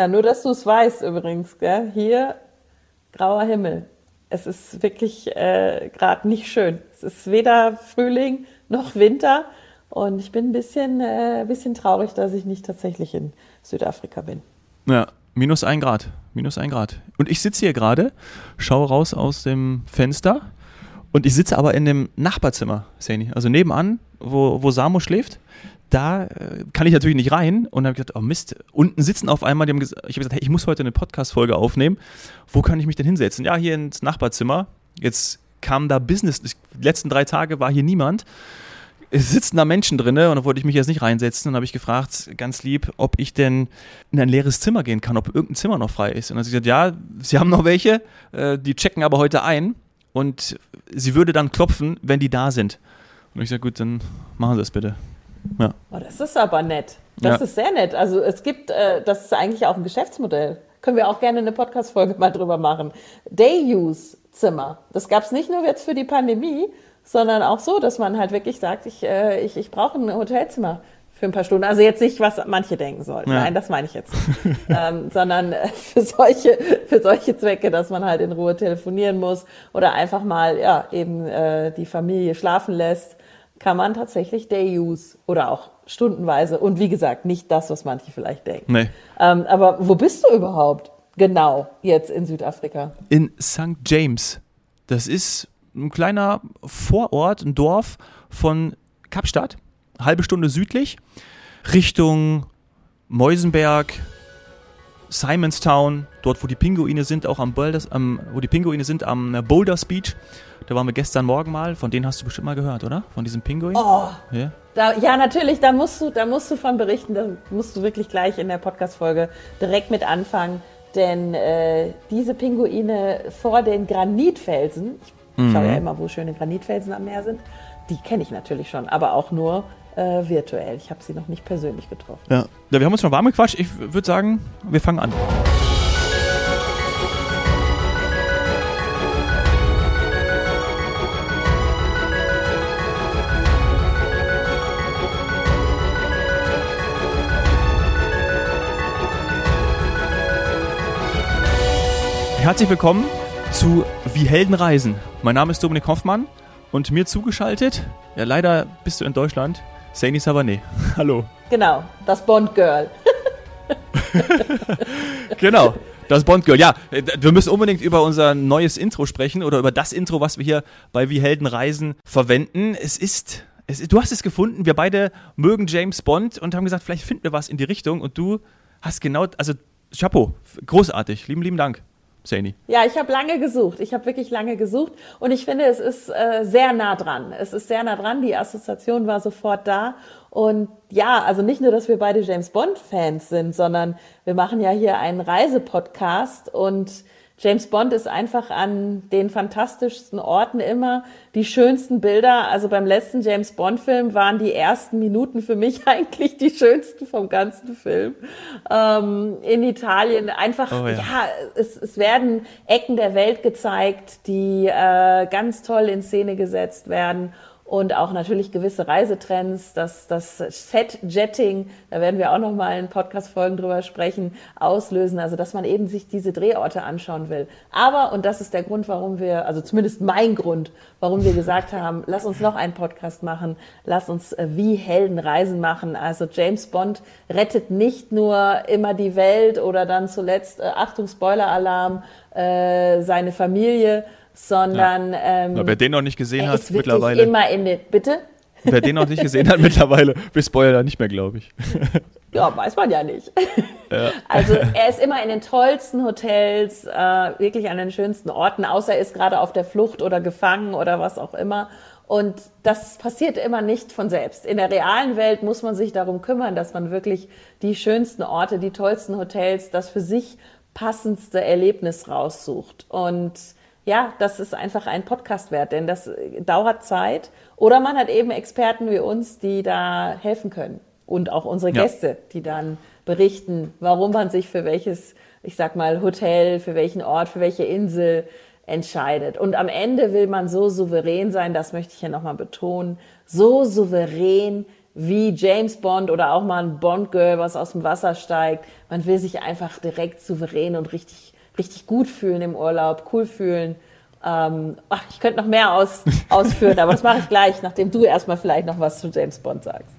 Ja, nur dass du es weißt übrigens, gell? hier grauer Himmel. Es ist wirklich äh, gerade nicht schön. Es ist weder Frühling noch Winter und ich bin ein bisschen, äh, bisschen traurig, dass ich nicht tatsächlich in Südafrika bin. Ja, minus ein Grad. Minus ein Grad. Und ich sitze hier gerade, schaue raus aus dem Fenster und ich sitze aber in dem Nachbarzimmer, Sani. Also nebenan, wo, wo Samo schläft da äh, kann ich natürlich nicht rein und habe gesagt, oh Mist, unten sitzen auf einmal, die haben gesagt, ich habe gesagt, hey, ich muss heute eine Podcast-Folge aufnehmen. Wo kann ich mich denn hinsetzen? Ja, hier ins Nachbarzimmer. Jetzt kam da Business, die letzten drei Tage war hier niemand. Es sitzen da Menschen drin und da wollte ich mich jetzt nicht reinsetzen und habe ich gefragt, ganz lieb, ob ich denn in ein leeres Zimmer gehen kann, ob irgendein Zimmer noch frei ist. Und dann hat sie gesagt, ja, sie haben noch welche, äh, die checken aber heute ein und sie würde dann klopfen, wenn die da sind. Und ich sage, gut, dann machen Sie das bitte. Ja. Oh, das ist aber nett. Das ja. ist sehr nett. Also es gibt, äh, das ist eigentlich auch ein Geschäftsmodell. Können wir auch gerne eine Podcast-Folge mal drüber machen. Day-Use-Zimmer. Das gab es nicht nur jetzt für die Pandemie, sondern auch so, dass man halt wirklich sagt, ich, äh, ich, ich brauche ein Hotelzimmer für ein paar Stunden. Also jetzt nicht, was manche denken sollten. Ja. Nein, das meine ich jetzt nicht. ähm, sondern äh, für solche, für solche Zwecke, dass man halt in Ruhe telefonieren muss oder einfach mal, ja, eben äh, die Familie schlafen lässt kann man tatsächlich Day Use oder auch stundenweise und wie gesagt, nicht das, was manche vielleicht denken. Nee. Ähm, aber wo bist du überhaupt genau jetzt in Südafrika? In St. James. Das ist ein kleiner Vorort, ein Dorf von Kapstadt, halbe Stunde südlich, Richtung Meusenberg, Simonstown, dort wo die Pinguine sind, auch am Boulders, am, wo die Pinguine sind, am Boulders Beach. Da waren wir gestern Morgen mal. Von denen hast du bestimmt mal gehört, oder? Von diesem Pinguin? Oh. Ja, da, ja natürlich. Da musst, du, da musst du von berichten. Da musst du wirklich gleich in der Podcast-Folge direkt mit anfangen. Denn äh, diese Pinguine vor den Granitfelsen, ich mhm. schaue ja immer, wo schöne Granitfelsen am Meer sind, die kenne ich natürlich schon, aber auch nur äh, virtuell. Ich habe sie noch nicht persönlich getroffen. Ja. ja, wir haben uns schon warm gequatscht. Ich würde sagen, wir fangen an. Herzlich willkommen zu Wie Helden reisen. Mein Name ist Dominik Hoffmann und mir zugeschaltet, ja leider bist du in Deutschland, Saini Savané. Hallo. Genau, das Bond Girl. genau, das Bond Girl. Ja, wir müssen unbedingt über unser neues Intro sprechen oder über das Intro, was wir hier bei Wie Helden reisen verwenden. Es ist es, du hast es gefunden, wir beide mögen James Bond und haben gesagt, vielleicht finden wir was in die Richtung und du hast genau, also Chapeau, großartig, lieben, lieben Dank. Saini? Ja, ich habe lange gesucht. Ich habe wirklich lange gesucht und ich finde, es ist äh, sehr nah dran. Es ist sehr nah dran. Die Assoziation war sofort da. Und ja, also nicht nur, dass wir beide James Bond-Fans sind, sondern wir machen ja hier einen Reisepodcast und James Bond ist einfach an den fantastischsten Orten immer die schönsten Bilder. Also beim letzten James Bond Film waren die ersten Minuten für mich eigentlich die schönsten vom ganzen Film. Ähm, in Italien einfach, oh, ja, ja es, es, werden Ecken der Welt gezeigt, die äh, ganz toll in Szene gesetzt werden und auch natürlich gewisse Reisetrends, das, das Set-Jetting, da werden wir auch noch mal in Podcast-Folgen drüber sprechen, auslösen, also dass man eben sich diese Drehorte anschauen will. Aber, und das ist der Grund, warum wir, also zumindest mein Grund, warum wir gesagt haben, lass uns noch einen Podcast machen, lass uns äh, wie Helden Reisen machen. Also James Bond rettet nicht nur immer die Welt oder dann zuletzt, äh, Achtung, Spoiler-Alarm, äh, seine Familie, sondern. Ja. Ähm, wer den noch nicht gesehen hat, mittlerweile. Immer in den, bitte? Wer den noch nicht gesehen hat, mittlerweile, wir spoilern nicht mehr, glaube ich. Ja, weiß man ja nicht. Ja. Also er ist immer in den tollsten Hotels, äh, wirklich an den schönsten Orten, außer er ist gerade auf der Flucht oder gefangen oder was auch immer. Und das passiert immer nicht von selbst. In der realen Welt muss man sich darum kümmern, dass man wirklich die schönsten Orte, die tollsten Hotels, das für sich passendste Erlebnis raussucht. Und ja, das ist einfach ein Podcast wert, denn das dauert Zeit. Oder man hat eben Experten wie uns, die da helfen können. Und auch unsere Gäste, ja. die dann berichten, warum man sich für welches, ich sag mal, Hotel, für welchen Ort, für welche Insel entscheidet. Und am Ende will man so souverän sein, das möchte ich ja nochmal betonen, so souverän, wie James Bond oder auch mal ein Bond-Girl, was aus dem Wasser steigt. Man will sich einfach direkt souverän und richtig, richtig gut fühlen im Urlaub, cool fühlen. Ähm, ach, ich könnte noch mehr aus, ausführen, aber das mache ich gleich, nachdem du erstmal vielleicht noch was zu James Bond sagst.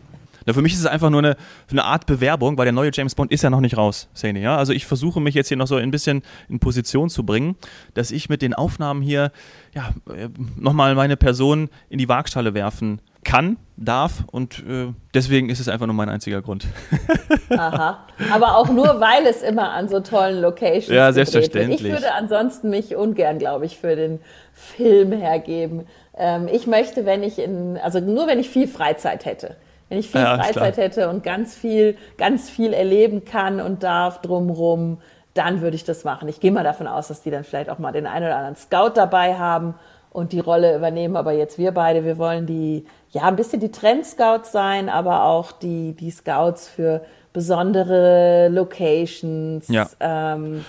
Na, für mich ist es einfach nur eine, eine Art Bewerbung, weil der neue James Bond ist ja noch nicht raus, Sani. Ja? Also ich versuche mich jetzt hier noch so ein bisschen in Position zu bringen, dass ich mit den Aufnahmen hier ja, äh, nochmal meine Person in die Waagschale werfen kann, darf und äh, deswegen ist es einfach nur mein einziger Grund. Aha. Aber auch nur, weil es immer an so tollen Locations Ja, selbstverständlich. Wird. Ich würde ansonsten mich ungern, glaube ich, für den Film hergeben. Ähm, ich möchte, wenn ich in, also nur wenn ich viel Freizeit hätte. Wenn ich viel ja, Freizeit hätte und ganz viel, ganz viel erleben kann und darf drumrum, dann würde ich das machen. Ich gehe mal davon aus, dass die dann vielleicht auch mal den einen oder anderen Scout dabei haben und die Rolle übernehmen. Aber jetzt wir beide, wir wollen die, ja, ein bisschen die Trend-Scouts sein, aber auch die, die Scouts für besondere Locations. Ja. Ähm,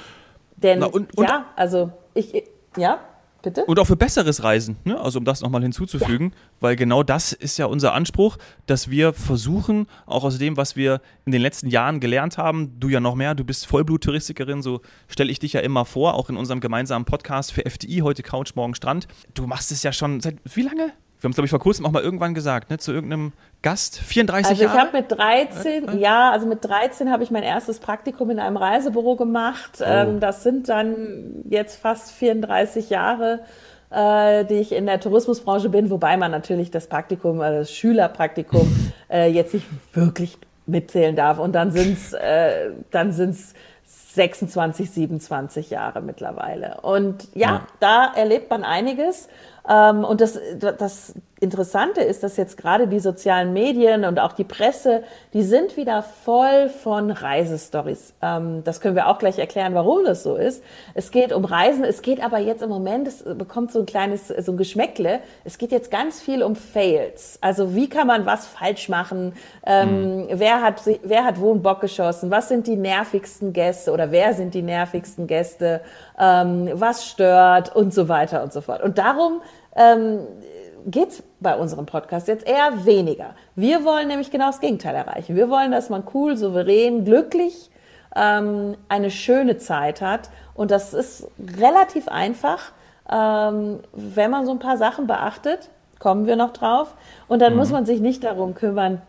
denn, Na und, und, ja, also ich, ja. Bitte? Und auch für besseres Reisen, ne? also um das nochmal hinzuzufügen, ja. weil genau das ist ja unser Anspruch, dass wir versuchen, auch aus dem, was wir in den letzten Jahren gelernt haben, du ja noch mehr, du bist Vollblut-Touristikerin, so stelle ich dich ja immer vor, auch in unserem gemeinsamen Podcast für FDI, heute Couch, morgen Strand. Du machst es ja schon seit wie lange? Wir haben es, glaube ich, vor kurzem auch mal irgendwann gesagt, ne, zu irgendeinem Gast, 34 also Jahre. Also ich habe mit 13, äh, äh. ja, also mit 13 habe ich mein erstes Praktikum in einem Reisebüro gemacht. Oh. Ähm, das sind dann jetzt fast 34 Jahre, äh, die ich in der Tourismusbranche bin, wobei man natürlich das Praktikum, also das Schülerpraktikum, äh, jetzt nicht wirklich mitzählen darf. Und dann sind's, äh, dann sind's 26, 27 Jahre mittlerweile. Und ja, ja, da erlebt man einiges. Ähm, und das, das Interessante ist, dass jetzt gerade die sozialen Medien und auch die Presse, die sind wieder voll von Reisestories. Ähm, das können wir auch gleich erklären, warum das so ist. Es geht um Reisen, es geht aber jetzt im Moment, es bekommt so ein kleines, so ein Geschmäckle. Es geht jetzt ganz viel um Fails. Also wie kann man was falsch machen? Ähm, mhm. wer hat, wer hat wo einen Bock geschossen? Was sind die nervigsten Gäste oder wer sind die nervigsten Gäste? Ähm, was stört und so weiter und so fort. Und darum, ähm, geht es bei unserem Podcast jetzt eher weniger. Wir wollen nämlich genau das Gegenteil erreichen. Wir wollen, dass man cool, souverän, glücklich ähm, eine schöne Zeit hat. Und das ist relativ einfach, ähm, wenn man so ein paar Sachen beachtet. Kommen wir noch drauf. Und dann mhm. muss man sich nicht darum kümmern,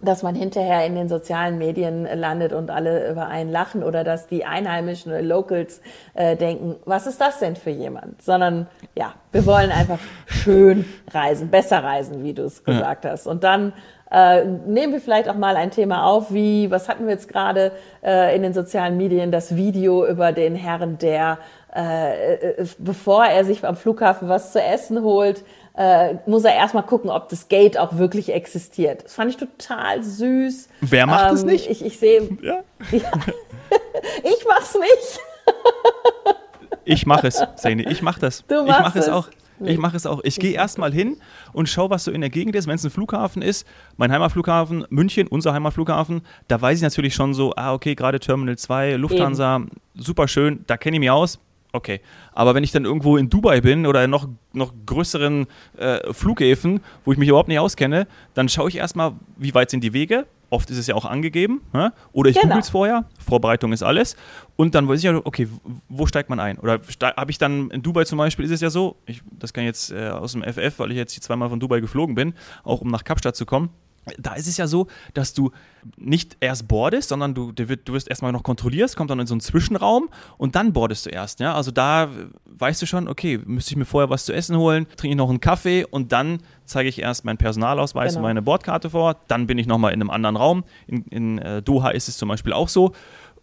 dass man hinterher in den sozialen Medien landet und alle über einen lachen oder dass die Einheimischen oder Locals äh, denken, was ist das denn für jemand? Sondern ja, wir wollen einfach schön reisen, besser reisen, wie du es gesagt ja. hast. Und dann äh, nehmen wir vielleicht auch mal ein Thema auf, wie, was hatten wir jetzt gerade äh, in den sozialen Medien, das Video über den Herrn, der, äh, äh bevor er sich am Flughafen was zu essen holt, äh, muss er erstmal gucken, ob das Gate auch wirklich existiert. Das fand ich total süß. Wer macht ähm, es nicht? Ich, ich sehe. Ja. ja. ich mach's nicht. ich mache es, Sani. Ich mach das. Du machst ich mache es auch. Ich mache es auch. Ich gehe erstmal hin und schaue, was so in der Gegend ist. Wenn es ein Flughafen ist, mein Heimatflughafen, München, unser Heimatflughafen, da weiß ich natürlich schon so, ah, okay, gerade Terminal 2, Lufthansa, Eben. super schön, da kenne ich mich aus, Okay. Aber wenn ich dann irgendwo in Dubai bin oder in noch, noch größeren äh, Flughäfen, wo ich mich überhaupt nicht auskenne, dann schaue ich erstmal, wie weit sind die Wege. Oft ist es ja auch angegeben. Ja? Oder ich genau. google es vorher. Vorbereitung ist alles. Und dann weiß ich ja, okay, wo steigt man ein? Oder habe ich dann in Dubai zum Beispiel, ist es ja so, ich, das kann ich jetzt äh, aus dem FF, weil ich jetzt zweimal von Dubai geflogen bin, auch um nach Kapstadt zu kommen da ist es ja so, dass du nicht erst boardest, sondern du, du, wirst erstmal noch kontrollierst, kommt dann in so einen Zwischenraum und dann boardest du erst. Ja? Also da weißt du schon, okay, müsste ich mir vorher was zu essen holen, trinke ich noch einen Kaffee und dann zeige ich erst meinen Personalausweis genau. und meine Bordkarte vor. Dann bin ich nochmal in einem anderen Raum. In, in äh, Doha ist es zum Beispiel auch so.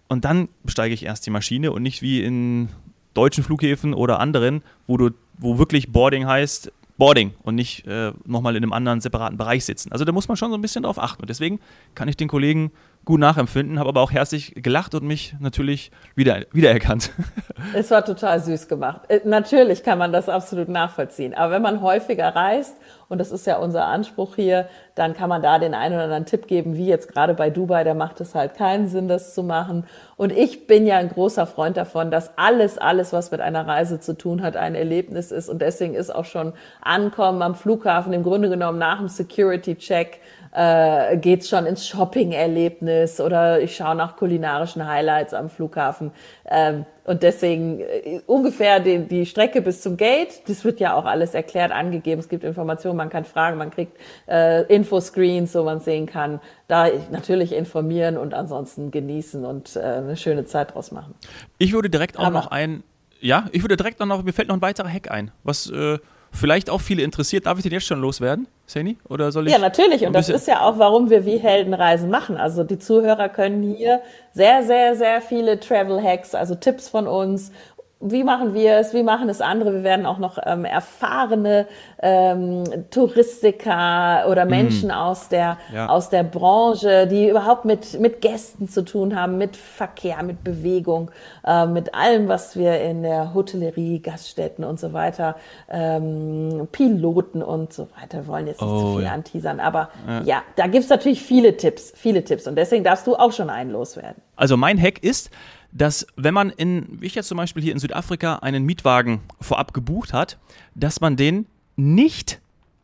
Und dann besteige ich erst die Maschine und nicht wie in deutschen Flughäfen oder anderen, wo du, wo wirklich Boarding heißt, Boarding und nicht äh, nochmal in einem anderen separaten Bereich sitzen. Also da muss man schon so ein bisschen drauf achten. Und deswegen kann ich den Kollegen gut nachempfinden, habe aber auch herzlich gelacht und mich natürlich wieder, wiedererkannt. Es war total süß gemacht. Äh, natürlich kann man das absolut nachvollziehen. Aber wenn man häufiger reist, und das ist ja unser Anspruch hier, dann kann man da den einen oder anderen Tipp geben, wie jetzt gerade bei Dubai, da macht es halt keinen Sinn, das zu machen. Und ich bin ja ein großer Freund davon, dass alles, alles, was mit einer Reise zu tun hat, ein Erlebnis ist. Und deswegen ist auch schon Ankommen am Flughafen im Grunde genommen nach dem Security-Check äh, geht's schon ins Shopping-Erlebnis oder ich schaue nach kulinarischen Highlights am Flughafen. Ähm, und deswegen äh, ungefähr die, die Strecke bis zum Gate, das wird ja auch alles erklärt, angegeben. Es gibt Informationen, man kann fragen, man kriegt äh, Infoscreens, wo man sehen kann. Da natürlich informieren und ansonsten genießen und äh, eine schöne Zeit draus machen. Ich würde direkt auch Aber, noch ein, ja, ich würde direkt noch, mir fällt noch ein weiterer Hack ein, was äh, vielleicht auch viele interessiert. Darf ich den jetzt schon loswerden, Sani? Oder soll ich? Ja, natürlich. Und das ist ja auch, warum wir wie Heldenreisen machen. Also die Zuhörer können hier sehr, sehr, sehr viele Travel Hacks, also Tipps von uns wie machen wir es, wie machen es andere. Wir werden auch noch ähm, erfahrene ähm, Touristiker oder Menschen mm. aus, der, ja. aus der Branche, die überhaupt mit, mit Gästen zu tun haben, mit Verkehr, mit Bewegung, äh, mit allem, was wir in der Hotellerie, Gaststätten und so weiter, ähm, Piloten und so weiter, wollen jetzt nicht oh, zu viel ja. anteasern. Aber ja, ja da gibt's natürlich viele Tipps, viele Tipps. Und deswegen darfst du auch schon einen loswerden. Also mein Hack ist, dass wenn man in, wie ich jetzt zum Beispiel hier in Südafrika, einen Mietwagen vorab gebucht hat, dass man den nicht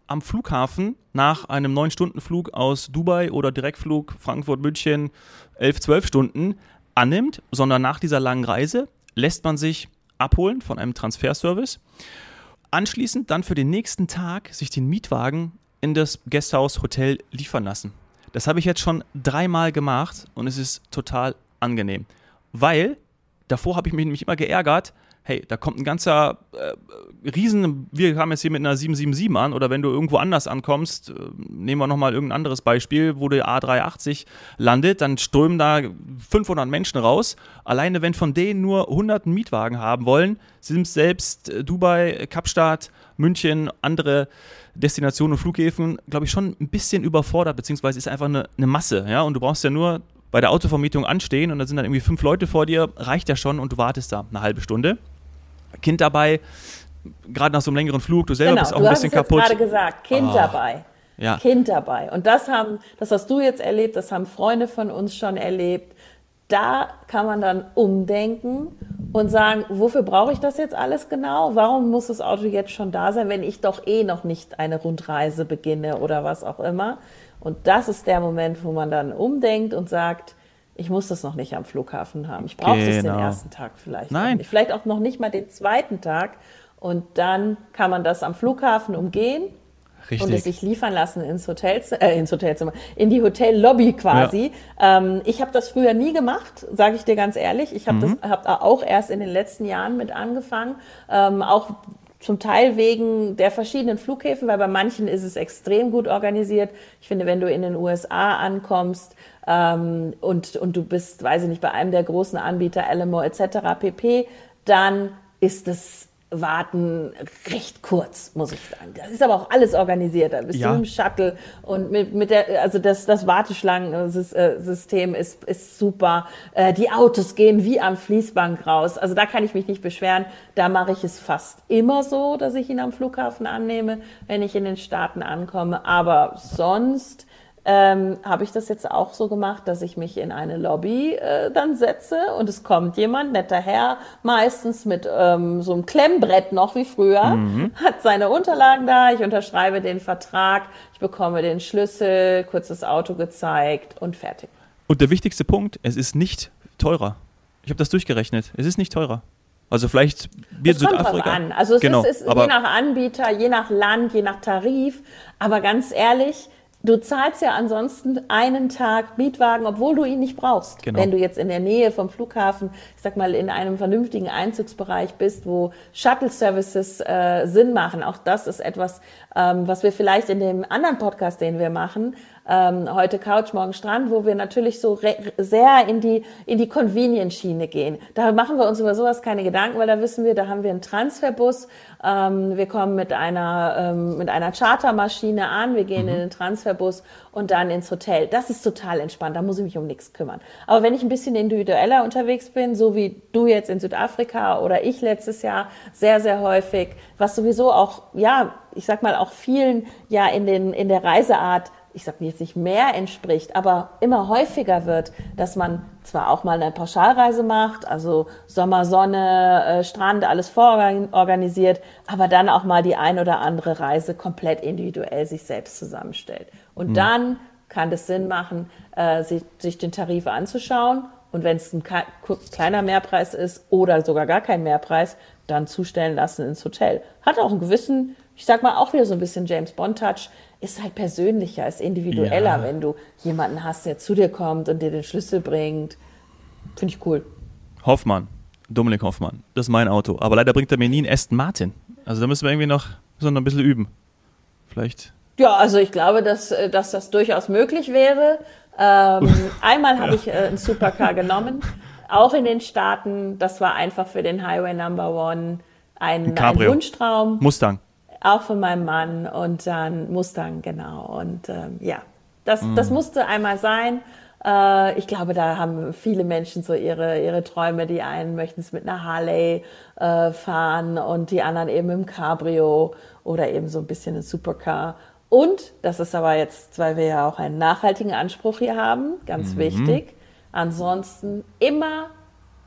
am Flughafen nach einem 9-Stunden-Flug aus Dubai oder Direktflug Frankfurt-München 11, 12 Stunden annimmt, sondern nach dieser langen Reise lässt man sich abholen von einem Transferservice. Anschließend dann für den nächsten Tag sich den Mietwagen in das Guesthouse Hotel liefern lassen. Das habe ich jetzt schon dreimal gemacht und es ist total angenehm weil davor habe ich mich nämlich immer geärgert, hey, da kommt ein ganzer äh, Riesen, wir kamen jetzt hier mit einer 777 an oder wenn du irgendwo anders ankommst, äh, nehmen wir nochmal irgendein anderes Beispiel, wo der A380 landet, dann strömen da 500 Menschen raus. Alleine wenn von denen nur 100 einen Mietwagen haben wollen, sind selbst äh, Dubai, Kapstadt, München, andere Destinationen und Flughäfen, glaube ich, schon ein bisschen überfordert, beziehungsweise ist einfach eine, eine Masse, ja, und du brauchst ja nur bei der Autovermietung anstehen und da sind dann irgendwie fünf Leute vor dir, reicht ja schon und du wartest da eine halbe Stunde. Kind dabei, gerade nach so einem längeren Flug, du selber genau, bist auch ein bisschen kaputt. Du hast gerade gesagt, Kind oh, dabei. Ja. Kind dabei. Und das haben, das hast du jetzt erlebt, das haben Freunde von uns schon erlebt. Da kann man dann umdenken und sagen, wofür brauche ich das jetzt alles genau? Warum muss das Auto jetzt schon da sein, wenn ich doch eh noch nicht eine Rundreise beginne oder was auch immer? Und das ist der Moment, wo man dann umdenkt und sagt, ich muss das noch nicht am Flughafen haben. Ich brauche genau. das den genau. ersten Tag vielleicht. Nein. Vielleicht auch noch nicht mal den zweiten Tag. Und dann kann man das am Flughafen umgehen Richtig. und es sich liefern lassen ins Hotelzimmer, äh, ins Hotelzimmer, in die Hotellobby quasi. Ja. Ähm, ich habe das früher nie gemacht, sage ich dir ganz ehrlich. Ich habe mhm. das hab auch erst in den letzten Jahren mit angefangen, ähm, auch zum Teil wegen der verschiedenen Flughäfen, weil bei manchen ist es extrem gut organisiert. Ich finde, wenn du in den USA ankommst ähm, und, und du bist, weiß ich nicht, bei einem der großen Anbieter, Alamo etc. pp., dann ist es Warten recht kurz, muss ich sagen. Das ist aber auch alles organisiert. Da bist ja. du im Shuttle und mit, mit der, also das, das Warteschlangensystem ist, ist super. Äh, die Autos gehen wie am Fließbank raus. Also da kann ich mich nicht beschweren. Da mache ich es fast immer so, dass ich ihn am Flughafen annehme, wenn ich in den Staaten ankomme. Aber sonst ähm, habe ich das jetzt auch so gemacht, dass ich mich in eine Lobby äh, dann setze und es kommt jemand, netter Herr, meistens mit ähm, so einem Klemmbrett noch wie früher, mhm. hat seine Unterlagen da, ich unterschreibe den Vertrag, ich bekomme den Schlüssel, kurz das Auto gezeigt und fertig. Und der wichtigste Punkt, es ist nicht teurer. Ich habe das durchgerechnet. Es ist nicht teurer. Also vielleicht wir es Südafrika. Kommt an. Also es genau, ist, ist je nach Anbieter, je nach Land, je nach Tarif. Aber ganz ehrlich, Du zahlst ja ansonsten einen Tag Mietwagen, obwohl du ihn nicht brauchst. Genau. Wenn du jetzt in der Nähe vom Flughafen, ich sag mal, in einem vernünftigen Einzugsbereich bist, wo Shuttle-Services äh, Sinn machen. Auch das ist etwas, ähm, was wir vielleicht in dem anderen Podcast, den wir machen, ähm, heute Couch, morgen Strand, wo wir natürlich so sehr in die, in die Convenience-Schiene gehen. Da machen wir uns über sowas keine Gedanken, weil da wissen wir, da haben wir einen Transferbus, ähm, wir kommen mit einer, ähm, mit einer Chartermaschine an, wir gehen mhm. in den Transferbus und dann ins Hotel. Das ist total entspannt, da muss ich mich um nichts kümmern. Aber wenn ich ein bisschen individueller unterwegs bin, so wie du jetzt in Südafrika oder ich letztes Jahr sehr, sehr häufig, was sowieso auch, ja, ich sag mal auch vielen ja in den, in der Reiseart ich sage jetzt nicht mehr entspricht, aber immer häufiger wird, dass man zwar auch mal eine Pauschalreise macht, also Sommer, Sonne, äh, Strand, alles vororganisiert, aber dann auch mal die ein oder andere Reise komplett individuell sich selbst zusammenstellt. Und mhm. dann kann es Sinn machen, äh, sich, sich den Tarif anzuschauen. Und wenn es ein kleiner Mehrpreis ist oder sogar gar kein Mehrpreis, dann zustellen lassen ins Hotel. Hat auch einen gewissen, ich sag mal auch wieder so ein bisschen James Bond Touch, ist halt persönlicher, ist individueller, ja. wenn du jemanden hast, der zu dir kommt und dir den Schlüssel bringt. Finde ich cool. Hoffmann, Dominik Hoffmann, das ist mein Auto. Aber leider bringt er mir nie einen Aston Martin. Also da müssen wir irgendwie noch, noch ein bisschen üben. Vielleicht. Ja, also ich glaube, dass, äh, dass das durchaus möglich wäre. Ähm, einmal habe ich äh, einen Supercar genommen, auch in den Staaten. Das war einfach für den Highway Number One ein, ein Wunschtraum. Mustang. Auch von meinem Mann und dann Mustang, genau. Und ähm, ja, das, mm. das musste einmal sein. Äh, ich glaube, da haben viele Menschen so ihre, ihre Träume. Die einen möchten es mit einer Harley äh, fahren und die anderen eben im Cabrio oder eben so ein bisschen ein Supercar. Und, das ist aber jetzt, weil wir ja auch einen nachhaltigen Anspruch hier haben, ganz mhm. wichtig, ansonsten immer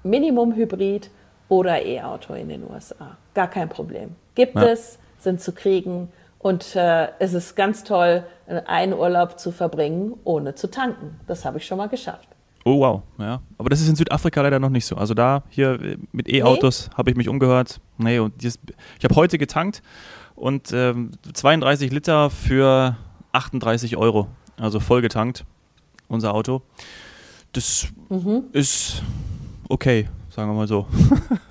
Minimum Hybrid oder E-Auto in den USA. Gar kein Problem. Gibt ja. es, sind zu kriegen und äh, es ist ganz toll, einen Urlaub zu verbringen, ohne zu tanken. Das habe ich schon mal geschafft. Oh wow, ja. Aber das ist in Südafrika leider noch nicht so. Also da hier äh, mit E-Autos nee. habe ich mich umgehört. Nee, und ich habe heute getankt und ähm, 32 Liter für 38 Euro. Also voll getankt, unser Auto. Das mhm. ist okay, sagen wir mal so.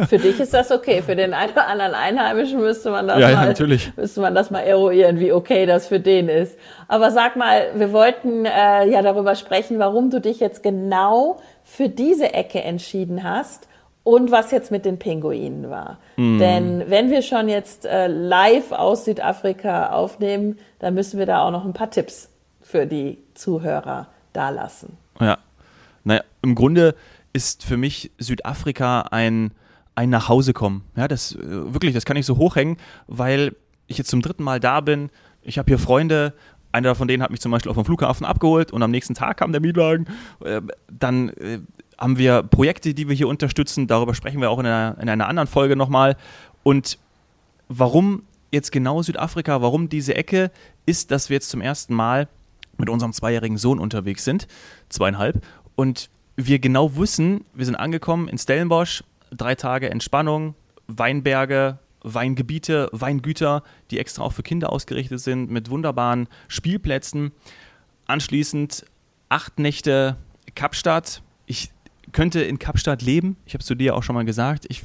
Für dich ist das okay. Für den einen oder anderen Einheimischen müsste man das, ja, mal, natürlich. müsste man das mal eruieren, wie okay das für den ist. Aber sag mal, wir wollten äh, ja darüber sprechen, warum du dich jetzt genau für diese Ecke entschieden hast und was jetzt mit den Pinguinen war. Mm. Denn wenn wir schon jetzt äh, live aus Südafrika aufnehmen, dann müssen wir da auch noch ein paar Tipps für die Zuhörer dalassen. Ja, naja, im Grunde ist für mich Südafrika ein, ein Nachhausekommen. Ja, das äh, wirklich, das kann ich so hochhängen, weil ich jetzt zum dritten Mal da bin. Ich habe hier Freunde, einer von denen hat mich zum Beispiel auf dem Flughafen abgeholt und am nächsten Tag kam der Mietwagen. Äh, dann äh, haben wir Projekte, die wir hier unterstützen. Darüber sprechen wir auch in einer, in einer anderen Folge nochmal. Und warum jetzt genau Südafrika, warum diese Ecke, ist, dass wir jetzt zum ersten Mal mit unserem zweijährigen Sohn unterwegs sind, zweieinhalb, und wir genau wissen, wir sind angekommen in Stellenbosch, drei Tage Entspannung, Weinberge, Weingebiete, Weingüter, die extra auch für Kinder ausgerichtet sind, mit wunderbaren Spielplätzen. Anschließend acht Nächte Kapstadt. Ich könnte in Kapstadt leben. Ich habe es zu dir auch schon mal gesagt. Ich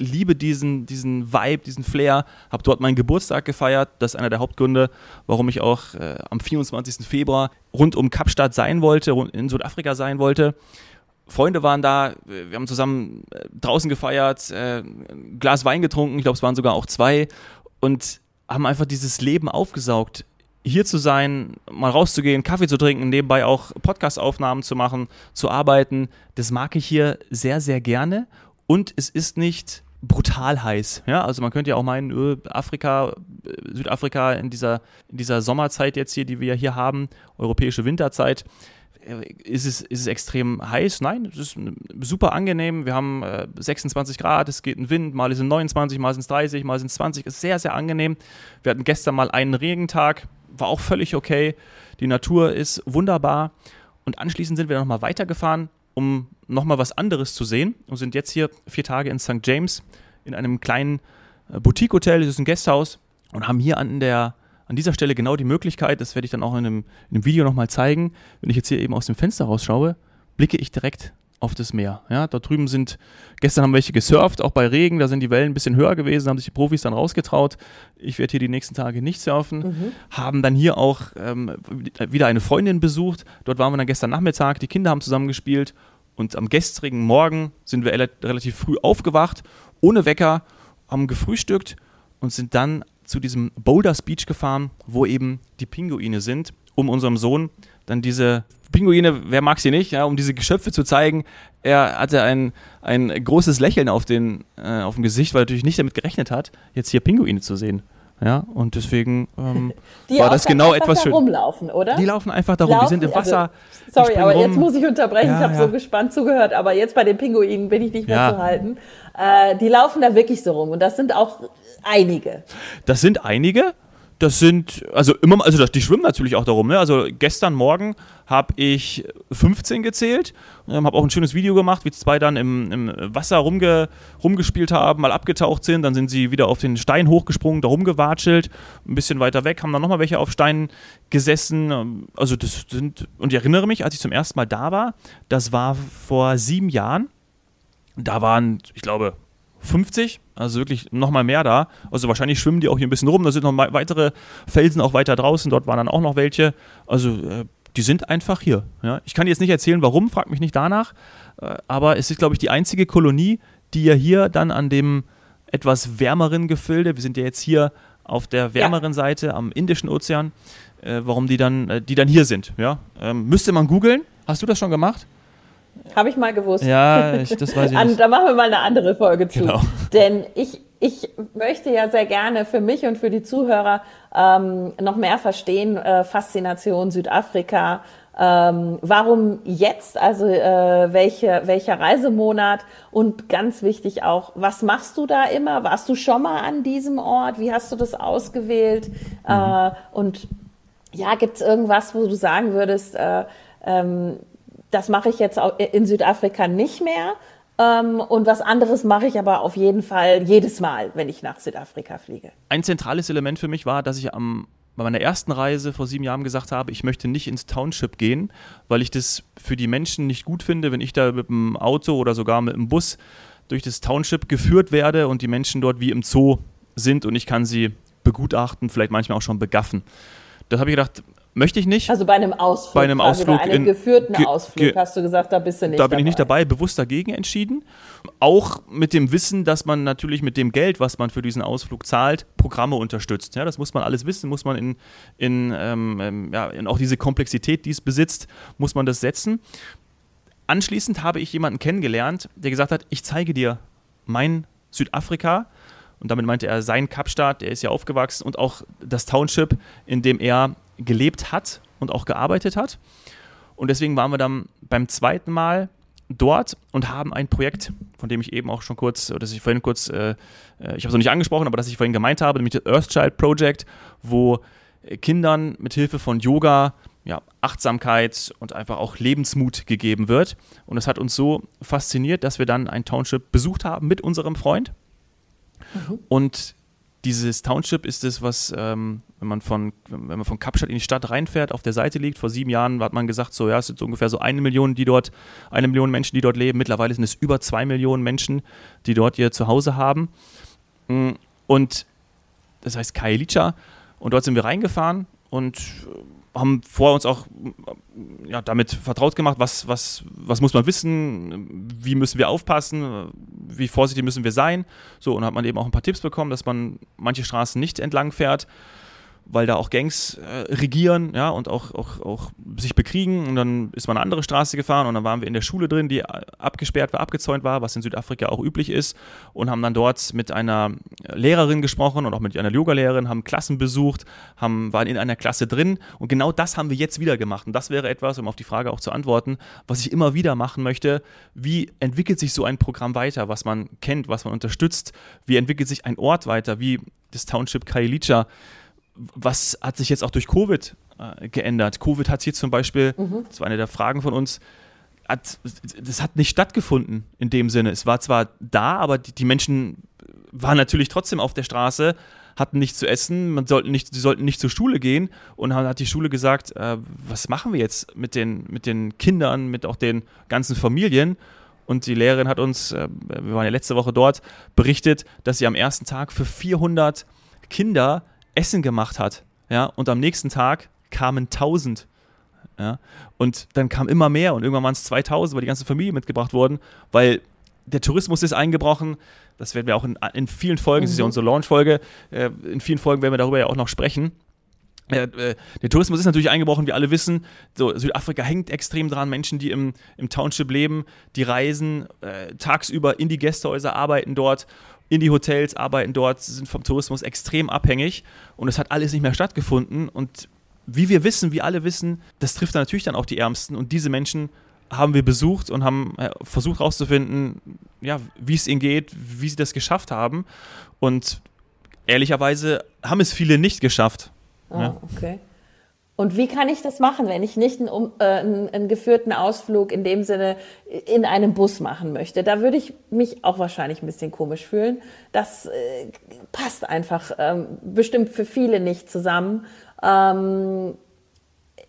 liebe diesen, diesen Vibe, diesen Flair. Habe dort meinen Geburtstag gefeiert. Das ist einer der Hauptgründe, warum ich auch äh, am 24. Februar rund um Kapstadt sein wollte, in Südafrika sein wollte. Freunde waren da, wir haben zusammen äh, draußen gefeiert, äh, Glas Wein getrunken, ich glaube, es waren sogar auch zwei und haben einfach dieses Leben aufgesaugt hier zu sein, mal rauszugehen, Kaffee zu trinken, nebenbei auch Podcast-Aufnahmen zu machen, zu arbeiten, das mag ich hier sehr, sehr gerne. Und es ist nicht brutal heiß. Ja, also man könnte ja auch meinen, öh, Afrika, äh, Südafrika in dieser, in dieser Sommerzeit jetzt hier, die wir hier haben, europäische Winterzeit, äh, ist es, ist es extrem heiß? Nein, es ist super angenehm. Wir haben äh, 26 Grad, es geht ein Wind, mal sind es 29, mal sind es 30, mal sind es 20. Es ist sehr, sehr angenehm. Wir hatten gestern mal einen Regentag, war auch völlig okay. Die Natur ist wunderbar. Und anschließend sind wir nochmal weitergefahren, um nochmal was anderes zu sehen und sind jetzt hier vier Tage in St. James in einem kleinen äh, Boutique-Hotel. Das ist ein Gasthaus und haben hier an der an dieser Stelle genau die Möglichkeit, das werde ich dann auch in einem, in einem Video nochmal zeigen, wenn ich jetzt hier eben aus dem Fenster rausschaue, blicke ich direkt auf das Meer. Ja, da drüben sind, gestern haben welche gesurft, auch bei Regen, da sind die Wellen ein bisschen höher gewesen, haben sich die Profis dann rausgetraut. Ich werde hier die nächsten Tage nicht surfen. Mhm. Haben dann hier auch ähm, wieder eine Freundin besucht. Dort waren wir dann gestern Nachmittag, die Kinder haben zusammen gespielt und am gestrigen Morgen sind wir relativ früh aufgewacht, ohne Wecker, haben gefrühstückt und sind dann zu diesem Boulders Beach gefahren, wo eben die Pinguine sind, um unserem Sohn dann diese Pinguine, wer mag sie nicht, ja, um diese Geschöpfe zu zeigen. Er hatte ein, ein großes Lächeln auf, den, äh, auf dem Gesicht, weil er natürlich nicht damit gerechnet hat, jetzt hier Pinguine zu sehen. Ja, und deswegen ähm, war das genau etwas schön. Die rumlaufen, oder? Die laufen einfach darum, laufen, die sind im Wasser. Also, sorry, aber rum. jetzt muss ich unterbrechen. Ja, ich habe ja. so gespannt zugehört, aber jetzt bei den Pinguinen bin ich nicht mehr ja. zu halten. Äh, die laufen da wirklich so rum und das sind auch einige. Das sind einige das sind, also immer, also die schwimmen natürlich auch darum. Ne? Also gestern Morgen habe ich 15 gezählt, ähm, habe auch ein schönes Video gemacht, wie zwei dann im, im Wasser rumge, rumgespielt haben, mal abgetaucht sind, dann sind sie wieder auf den Stein hochgesprungen, da rumgewatschelt, ein bisschen weiter weg, haben dann nochmal welche auf Steinen gesessen. Ähm, also das sind, und ich erinnere mich, als ich zum ersten Mal da war, das war vor sieben Jahren, da waren, ich glaube, 50, also wirklich nochmal mehr da. Also wahrscheinlich schwimmen die auch hier ein bisschen rum. Da sind noch weitere Felsen auch weiter draußen. Dort waren dann auch noch welche. Also äh, die sind einfach hier. Ja? Ich kann jetzt nicht erzählen, warum, frag mich nicht danach. Äh, aber es ist, glaube ich, die einzige Kolonie, die ja hier dann an dem etwas wärmeren Gefilde, wir sind ja jetzt hier auf der wärmeren ja. Seite am Indischen Ozean, äh, warum die dann, äh, die dann hier sind. Ja? Ähm, müsste man googeln. Hast du das schon gemacht? Habe ich mal gewusst. Ja, ich, das weiß ich nicht. da machen wir mal eine andere Folge zu. Genau. Denn ich, ich möchte ja sehr gerne für mich und für die Zuhörer ähm, noch mehr verstehen, äh, Faszination Südafrika. Ähm, warum jetzt? Also äh, welche, welcher Reisemonat? Und ganz wichtig auch, was machst du da immer? Warst du schon mal an diesem Ort? Wie hast du das ausgewählt? Mhm. Äh, und ja, gibt es irgendwas, wo du sagen würdest, äh, ähm, das mache ich jetzt in Südafrika nicht mehr. Ähm, und was anderes mache ich aber auf jeden Fall jedes Mal, wenn ich nach Südafrika fliege. Ein zentrales Element für mich war, dass ich am, bei meiner ersten Reise vor sieben Jahren gesagt habe, ich möchte nicht ins Township gehen, weil ich das für die Menschen nicht gut finde, wenn ich da mit dem Auto oder sogar mit dem Bus durch das Township geführt werde und die Menschen dort wie im Zoo sind und ich kann sie begutachten, vielleicht manchmal auch schon begaffen. Das habe ich gedacht, Möchte ich nicht. Also bei einem Ausflug. Bei einem Ausflug. Bei einem geführten ge Ausflug hast du gesagt, da bist du nicht. Da bin dabei. ich nicht dabei, bewusst dagegen entschieden. Auch mit dem Wissen, dass man natürlich mit dem Geld, was man für diesen Ausflug zahlt, Programme unterstützt. Ja, das muss man alles wissen, muss man in, in, ähm, ähm ja, in auch diese Komplexität, die es besitzt, muss man das setzen. Anschließend habe ich jemanden kennengelernt, der gesagt hat, ich zeige dir mein Südafrika. Und damit meinte er sein Kapstadt, der ist ja aufgewachsen und auch das Township, in dem er gelebt hat und auch gearbeitet hat. Und deswegen waren wir dann beim zweiten Mal dort und haben ein Projekt, von dem ich eben auch schon kurz, oder das ich vorhin kurz, äh, äh ich habe es noch nicht angesprochen, aber das ich vorhin gemeint habe, nämlich das Earthchild Project, wo Kindern mit Hilfe von Yoga ja, Achtsamkeit und einfach auch Lebensmut gegeben wird. Und es hat uns so fasziniert, dass wir dann ein Township besucht haben mit unserem Freund. Mhm. Und dieses Township ist es, was, ähm, wenn man von, wenn man von Kapstadt in die Stadt reinfährt, auf der Seite liegt. Vor sieben Jahren hat man gesagt, so ja, es sind ungefähr so eine Million, die dort, eine Million Menschen, die dort leben. Mittlerweile sind es über zwei Millionen Menschen, die dort ihr Zuhause haben. Mm, und das heißt Kailicha. Und dort sind wir reingefahren und haben vor uns auch ja, damit vertraut gemacht, was, was, was muss man wissen, wie müssen wir aufpassen, wie vorsichtig müssen wir sein. So, und hat man eben auch ein paar Tipps bekommen, dass man manche Straßen nicht entlang fährt weil da auch Gangs äh, regieren, ja, und auch, auch, auch sich bekriegen. Und dann ist man eine andere Straße gefahren und dann waren wir in der Schule drin, die abgesperrt war, abgezäunt war, was in Südafrika auch üblich ist. Und haben dann dort mit einer Lehrerin gesprochen und auch mit einer Yoga-Lehrerin, haben Klassen besucht, haben, waren in einer Klasse drin. Und genau das haben wir jetzt wieder gemacht. Und das wäre etwas, um auf die Frage auch zu antworten, was ich immer wieder machen möchte. Wie entwickelt sich so ein Programm weiter, was man kennt, was man unterstützt? Wie entwickelt sich ein Ort weiter, wie das Township Kailicha? Was hat sich jetzt auch durch Covid äh, geändert? Covid hat hier zum Beispiel, mhm. das war eine der Fragen von uns, hat, das hat nicht stattgefunden in dem Sinne. Es war zwar da, aber die, die Menschen waren natürlich trotzdem auf der Straße, hatten nichts zu essen, man sollten nicht, sie sollten nicht zur Schule gehen und dann hat die Schule gesagt, äh, was machen wir jetzt mit den, mit den Kindern, mit auch den ganzen Familien? Und die Lehrerin hat uns, äh, wir waren ja letzte Woche dort, berichtet, dass sie am ersten Tag für 400 Kinder Essen gemacht hat. Ja, und am nächsten Tag kamen 1000. Ja, und dann kam immer mehr und irgendwann waren es 2000, weil die ganze Familie mitgebracht wurden, weil der Tourismus ist eingebrochen. Das werden wir auch in, in vielen Folgen, mhm. das ist ja mhm. unsere Launch-Folge, äh, in vielen Folgen werden wir darüber ja auch noch sprechen. Äh, der Tourismus ist natürlich eingebrochen, wie alle wissen. So, Südafrika hängt extrem dran. Menschen, die im, im Township leben, die reisen äh, tagsüber in die Gästehäuser, arbeiten dort in die Hotels, arbeiten dort, sind vom Tourismus extrem abhängig und es hat alles nicht mehr stattgefunden. Und wie wir wissen, wie alle wissen, das trifft dann natürlich dann auch die Ärmsten und diese Menschen haben wir besucht und haben äh, versucht herauszufinden, ja, wie es ihnen geht, wie sie das geschafft haben. Und ehrlicherweise haben es viele nicht geschafft. Ah, ja. okay. Und wie kann ich das machen, wenn ich nicht einen, äh, einen, einen, geführten Ausflug in dem Sinne in einem Bus machen möchte? Da würde ich mich auch wahrscheinlich ein bisschen komisch fühlen. Das äh, passt einfach ähm, bestimmt für viele nicht zusammen. Ähm,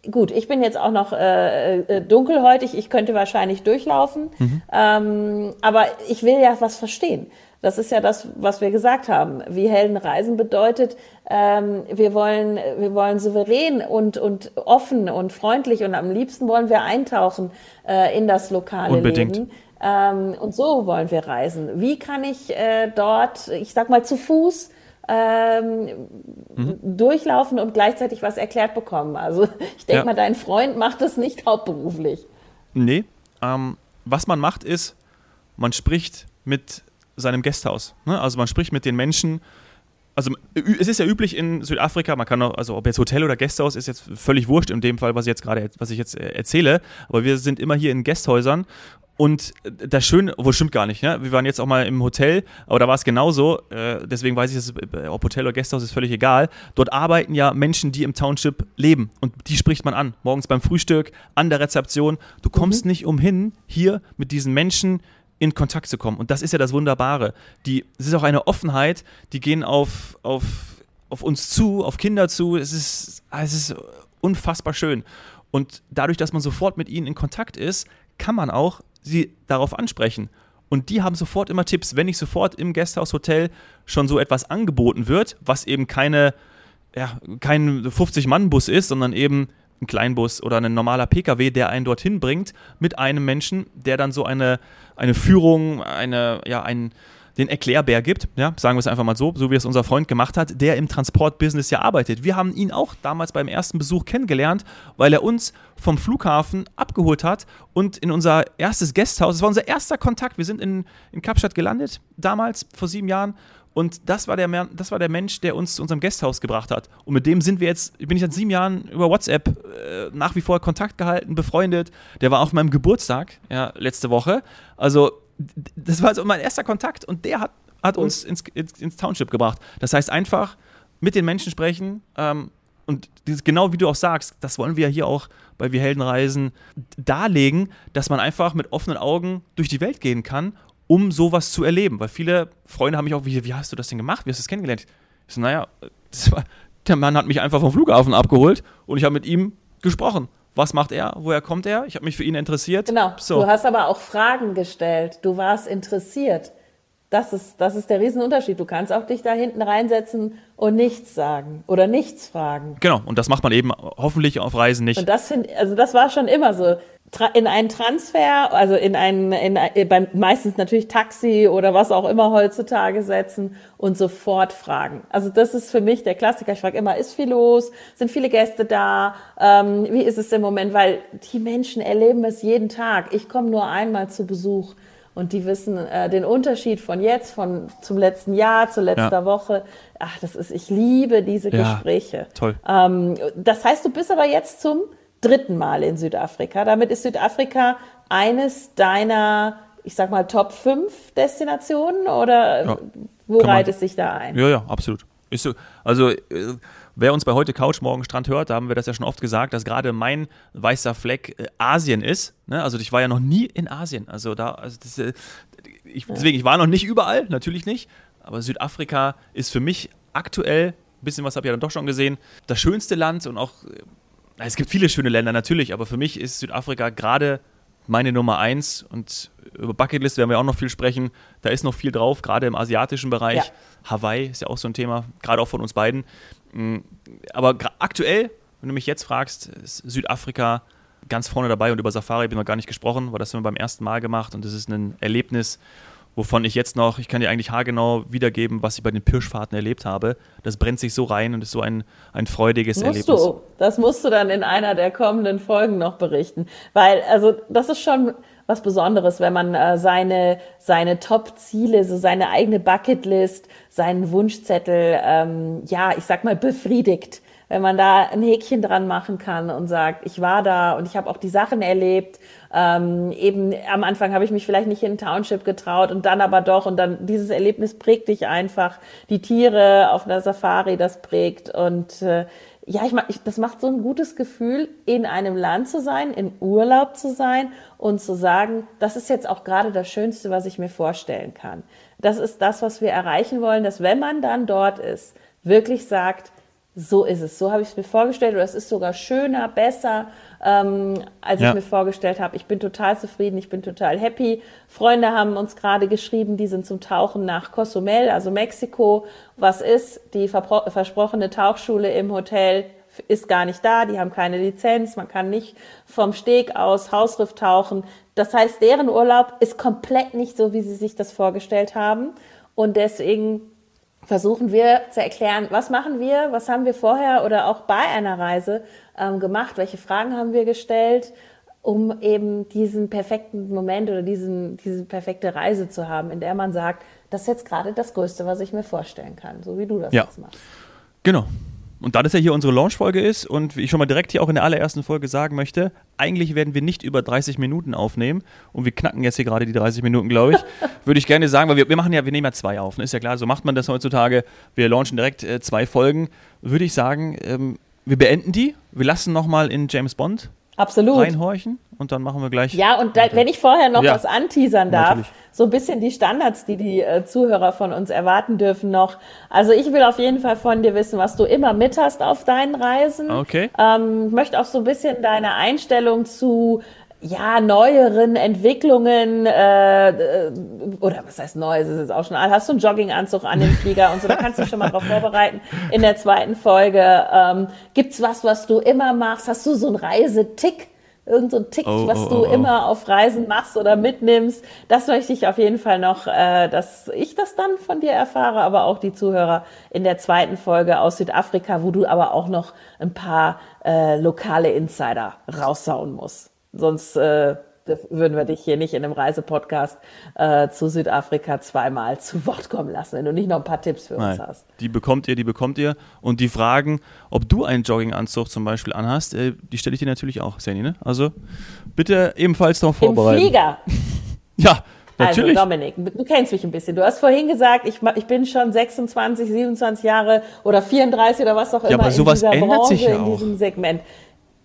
gut, ich bin jetzt auch noch äh, äh, dunkelhäutig, ich könnte wahrscheinlich durchlaufen, mhm. ähm, aber ich will ja was verstehen. Das ist ja das, was wir gesagt haben. Wie Heldenreisen bedeutet, ähm, wir wollen, wir wollen souverän und, und offen und freundlich und am liebsten wollen wir eintauchen äh, in das lokale Unbedingt. Leben. Ähm, und so wollen wir reisen. Wie kann ich äh, dort, ich sag mal zu Fuß, ähm, mhm. durchlaufen und gleichzeitig was erklärt bekommen. Also ich denke ja. mal, dein Freund macht das nicht hauptberuflich. Nee, ähm, was man macht ist, man spricht mit seinem Gasthaus. Ne? Also man spricht mit den Menschen. Also es ist ja üblich in Südafrika, man kann auch, also ob jetzt Hotel oder Gasthaus ist jetzt völlig wurscht in dem Fall, was ich jetzt gerade, was ich jetzt äh, erzähle. Aber wir sind immer hier in Gasthäusern und das Schöne, obwohl stimmt gar nicht, ne? wir waren jetzt auch mal im Hotel, aber da war es genauso, äh, deswegen weiß ich, dass, äh, ob Hotel oder Gasthaus ist völlig egal. Dort arbeiten ja Menschen, die im Township leben und die spricht man an, morgens beim Frühstück, an der Rezeption. Du kommst mhm. nicht umhin, hier mit diesen Menschen in Kontakt zu kommen. Und das ist ja das Wunderbare. Die, es ist auch eine Offenheit, die gehen auf, auf, auf uns zu, auf Kinder zu. Es ist, es ist unfassbar schön. Und dadurch, dass man sofort mit ihnen in Kontakt ist, kann man auch sie darauf ansprechen. Und die haben sofort immer Tipps, wenn nicht sofort im Guesthouse Hotel schon so etwas angeboten wird, was eben keine, ja, kein 50-Mann-Bus ist, sondern eben ein Kleinbus oder ein normaler Pkw, der einen dorthin bringt, mit einem Menschen, der dann so eine, eine Führung, eine, ja, ein, den Erklärbär gibt, ja, sagen wir es einfach mal so, so wie es unser Freund gemacht hat, der im Transportbusiness ja arbeitet. Wir haben ihn auch damals beim ersten Besuch kennengelernt, weil er uns vom Flughafen abgeholt hat und in unser erstes Gasthaus, das war unser erster Kontakt, wir sind in, in Kapstadt gelandet, damals, vor sieben Jahren, und das war, der, das war der Mensch, der uns zu unserem Gasthaus gebracht hat. Und mit dem sind wir jetzt, bin ich seit sieben Jahren über WhatsApp äh, nach wie vor Kontakt gehalten, befreundet. Der war auf meinem Geburtstag, ja, letzte Woche. Also, das war also mein erster Kontakt und der hat, hat uns ins, ins, ins Township gebracht. Das heißt, einfach mit den Menschen sprechen. Ähm, und dieses, genau wie du auch sagst, das wollen wir hier auch bei Wir Helden reisen darlegen, dass man einfach mit offenen Augen durch die Welt gehen kann um sowas zu erleben. Weil viele Freunde haben mich auch, wie, wie hast du das denn gemacht? Wie hast du das kennengelernt? Ich so, naja, war, der Mann hat mich einfach vom Flughafen abgeholt und ich habe mit ihm gesprochen. Was macht er? Woher kommt er? Ich habe mich für ihn interessiert. Genau. So. Du hast aber auch Fragen gestellt. Du warst interessiert. Das ist, das ist der Riesenunterschied. Du kannst auch dich da hinten reinsetzen und nichts sagen oder nichts fragen. Genau, und das macht man eben hoffentlich auf Reisen nicht. Und das find, also das war schon immer so. In einen Transfer, also in einen, in, äh, beim meistens natürlich Taxi oder was auch immer heutzutage setzen und sofort fragen. Also das ist für mich der Klassiker. Ich frage immer, ist viel los? Sind viele Gäste da? Ähm, wie ist es im Moment? Weil die Menschen erleben es jeden Tag. Ich komme nur einmal zu Besuch und die wissen äh, den Unterschied von jetzt, von zum letzten Jahr, zu letzter ja. Woche. Ach, das ist, ich liebe diese ja, Gespräche. Toll. Ähm, das heißt, du bist aber jetzt zum dritten Mal in Südafrika. Damit ist Südafrika eines deiner, ich sag mal, Top 5 Destinationen oder ja, wo reitet es sich da ein? Ja, ja, absolut. Ist so, also äh, wer uns bei heute Couch morgen Strand hört, da haben wir das ja schon oft gesagt, dass gerade mein weißer Fleck äh, Asien ist. Ne? Also ich war ja noch nie in Asien. Also da, also das, äh, ich, deswegen, ich war noch nicht überall, natürlich nicht. Aber Südafrika ist für mich aktuell, ein bisschen was habe ich ja dann doch schon gesehen, das schönste Land und auch, äh, es gibt viele schöne Länder natürlich, aber für mich ist Südafrika gerade meine Nummer eins und über Bucketlist werden wir auch noch viel sprechen. Da ist noch viel drauf, gerade im asiatischen Bereich. Ja. Hawaii ist ja auch so ein Thema, gerade auch von uns beiden. Mm, aber aktuell, wenn du mich jetzt fragst, ist Südafrika ganz vorne dabei und über Safari habe ich noch gar nicht gesprochen, weil das haben wir beim ersten Mal gemacht und das ist ein Erlebnis, wovon ich jetzt noch, ich kann dir eigentlich haargenau wiedergeben, was ich bei den Pirschfahrten erlebt habe. Das brennt sich so rein und ist so ein, ein freudiges musst Erlebnis. Du, das musst du dann in einer der kommenden Folgen noch berichten. Weil, also, das ist schon was Besonderes, wenn man äh, seine, seine Top-Ziele, so seine eigene Bucketlist, seinen Wunschzettel, ähm, ja, ich sag mal, befriedigt wenn man da ein Häkchen dran machen kann und sagt, ich war da und ich habe auch die Sachen erlebt. Ähm, eben am Anfang habe ich mich vielleicht nicht in ein Township getraut und dann aber doch und dann dieses Erlebnis prägt dich einfach. Die Tiere auf einer Safari, das prägt und äh, ja, ich, ich, das macht so ein gutes Gefühl, in einem Land zu sein, in Urlaub zu sein und zu sagen, das ist jetzt auch gerade das Schönste, was ich mir vorstellen kann. Das ist das, was wir erreichen wollen, dass wenn man dann dort ist, wirklich sagt, so ist es, so habe ich es mir vorgestellt oder es ist sogar schöner, besser, ähm, als ja. ich mir vorgestellt habe. Ich bin total zufrieden, ich bin total happy. Freunde haben uns gerade geschrieben, die sind zum Tauchen nach Cozumel, also Mexiko. Was ist? Die versprochene Tauchschule im Hotel ist gar nicht da, die haben keine Lizenz, man kann nicht vom Steg aus Hausriff tauchen. Das heißt, deren Urlaub ist komplett nicht so, wie sie sich das vorgestellt haben. Und deswegen versuchen wir zu erklären, was machen wir, was haben wir vorher oder auch bei einer Reise ähm, gemacht, welche Fragen haben wir gestellt, um eben diesen perfekten Moment oder diesen, diese perfekte Reise zu haben, in der man sagt, das ist jetzt gerade das Größte, was ich mir vorstellen kann, so wie du das ja. jetzt machst. Genau. Und da das ja hier unsere Launch-Folge ist und wie ich schon mal direkt hier auch in der allerersten Folge sagen möchte, eigentlich werden wir nicht über 30 Minuten aufnehmen und wir knacken jetzt hier gerade die 30 Minuten, glaube ich, würde ich gerne sagen, weil wir, wir machen ja, wir nehmen ja zwei auf, ne? ist ja klar, so macht man das heutzutage. Wir launchen direkt äh, zwei Folgen. Würde ich sagen, ähm, wir beenden die, wir lassen nochmal in James Bond Absolut. reinhorchen und dann machen wir gleich. Ja, und da, wenn ich vorher noch ja, was anteasern darf, natürlich. so ein bisschen die Standards, die die äh, Zuhörer von uns erwarten dürfen noch. Also ich will auf jeden Fall von dir wissen, was du immer mit hast auf deinen Reisen. Okay. Ähm, möchte auch so ein bisschen deine Einstellung zu ja, neueren Entwicklungen, äh, äh, oder was heißt neu, es ist jetzt auch schon alt, hast du einen Jogginganzug an den Flieger und so, da kannst du dich schon mal drauf vorbereiten in der zweiten Folge. Ähm, gibt's was, was du immer machst? Hast du so einen Reisetick? Irgend so ein Tick, oh, was oh, du oh, oh. immer auf Reisen machst oder mitnimmst. Das möchte ich auf jeden Fall noch, äh, dass ich das dann von dir erfahre, aber auch die Zuhörer in der zweiten Folge aus Südafrika, wo du aber auch noch ein paar äh, lokale Insider raussauen musst. Sonst äh, würden wir dich hier nicht in einem Reisepodcast äh, zu Südafrika zweimal zu Wort kommen lassen, wenn du nicht noch ein paar Tipps für Nein, uns hast. Die bekommt ihr, die bekommt ihr. Und die Fragen, ob du einen Jogginganzug zum Beispiel anhast, äh, die stelle ich dir natürlich auch, Sandy. Ne? Also bitte ebenfalls darauf vorbereiten. Im Flieger. ja. Natürlich. Also Dominik, du kennst mich ein bisschen. Du hast vorhin gesagt, ich, ich bin schon 26, 27 Jahre oder 34 oder was auch immer ja, aber sowas in dieser ändert Branche, sich ja in diesem Segment.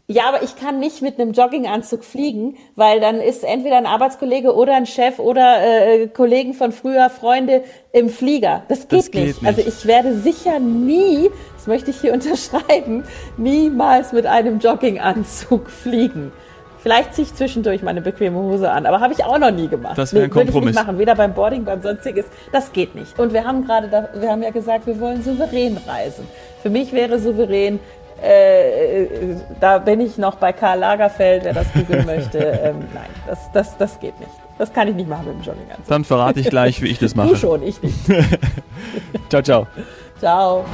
Ja, aber ich kann nicht mit einem Jogginganzug fliegen, weil dann ist entweder ein Arbeitskollege oder ein Chef oder äh, Kollegen von früher, Freunde im Flieger. Das geht, das geht nicht. nicht. Also ich werde sicher nie, das möchte ich hier unterschreiben, niemals mit einem Jogginganzug fliegen. Vielleicht ziehe ich zwischendurch meine bequeme Hose an, aber habe ich auch noch nie gemacht. Das wäre ein Kompromiss. Würde ich nicht machen, weder beim Boarding, beim sonstiges. Das geht nicht. Und wir haben gerade, wir haben ja gesagt, wir wollen souverän reisen. Für mich wäre souverän äh, da bin ich noch bei Karl Lagerfeld, wer das googeln möchte. Ähm, nein, das, das, das geht nicht. Das kann ich nicht machen mit dem Jogginganzug. Dann verrate ich gleich, wie ich das mache. Du schon, ich nicht. ciao, ciao. Ciao.